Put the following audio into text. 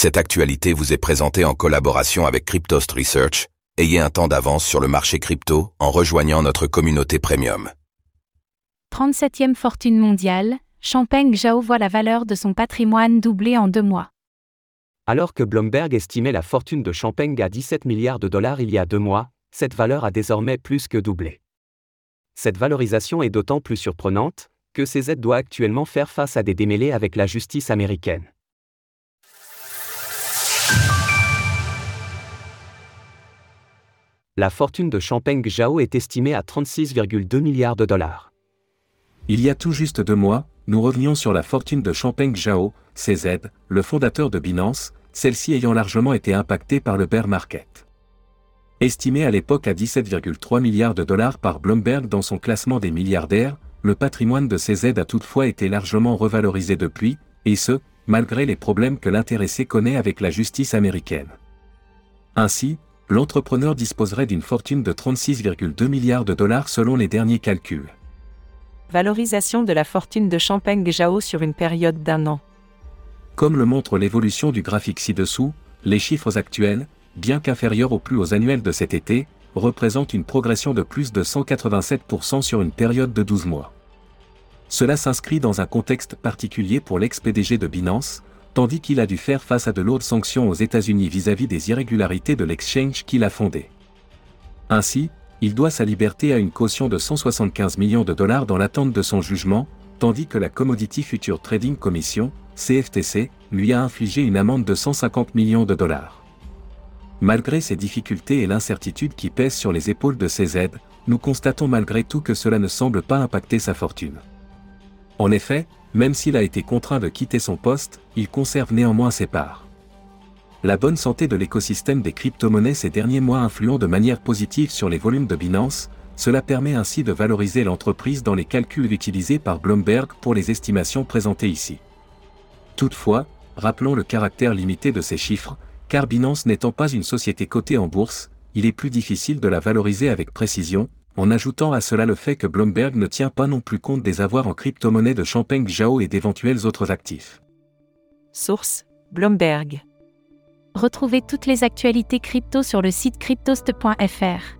Cette actualité vous est présentée en collaboration avec Cryptost Research. Ayez un temps d'avance sur le marché crypto en rejoignant notre communauté premium. 37e fortune mondiale, Champagne Zhao voit la valeur de son patrimoine doubler en deux mois. Alors que Bloomberg estimait la fortune de Champagne à 17 milliards de dollars il y a deux mois, cette valeur a désormais plus que doublé. Cette valorisation est d'autant plus surprenante que CZ doit actuellement faire face à des démêlés avec la justice américaine. La fortune de Champagne Zhao est estimée à 36,2 milliards de dollars. Il y a tout juste deux mois, nous revenions sur la fortune de Champagne Zhao, CZ, le fondateur de Binance, celle-ci ayant largement été impactée par le bear market. Estimé à l'époque à 17,3 milliards de dollars par Bloomberg dans son classement des milliardaires, le patrimoine de CZ a toutefois été largement revalorisé depuis, et ce, malgré les problèmes que l'intéressé connaît avec la justice américaine. Ainsi, l'entrepreneur disposerait d'une fortune de 36,2 milliards de dollars selon les derniers calculs. Valorisation de la fortune de Champagne Jao sur une période d'un an. Comme le montre l'évolution du graphique ci-dessous, les chiffres actuels, bien qu'inférieurs aux plus hauts annuels de cet été, représentent une progression de plus de 187% sur une période de 12 mois. Cela s'inscrit dans un contexte particulier pour l'ex-PDG de Binance, tandis qu'il a dû faire face à de lourdes sanctions aux États-Unis vis-à-vis des irrégularités de l'exchange qu'il a fondé. Ainsi, il doit sa liberté à une caution de 175 millions de dollars dans l'attente de son jugement, tandis que la Commodity Future Trading Commission, CFTC, lui a infligé une amende de 150 millions de dollars. Malgré ces difficultés et l'incertitude qui pèsent sur les épaules de CZ, nous constatons malgré tout que cela ne semble pas impacter sa fortune. En effet, même s'il a été contraint de quitter son poste, il conserve néanmoins ses parts. La bonne santé de l'écosystème des crypto-monnaies ces derniers mois influant de manière positive sur les volumes de Binance, cela permet ainsi de valoriser l'entreprise dans les calculs utilisés par Bloomberg pour les estimations présentées ici. Toutefois, rappelons le caractère limité de ces chiffres, car Binance n'étant pas une société cotée en bourse, il est plus difficile de la valoriser avec précision, en ajoutant à cela le fait que Bloomberg ne tient pas non plus compte des avoirs en crypto-monnaie de Champagne Zhao et d'éventuels autres actifs. Source Bloomberg. Retrouvez toutes les actualités crypto sur le site cryptost.fr.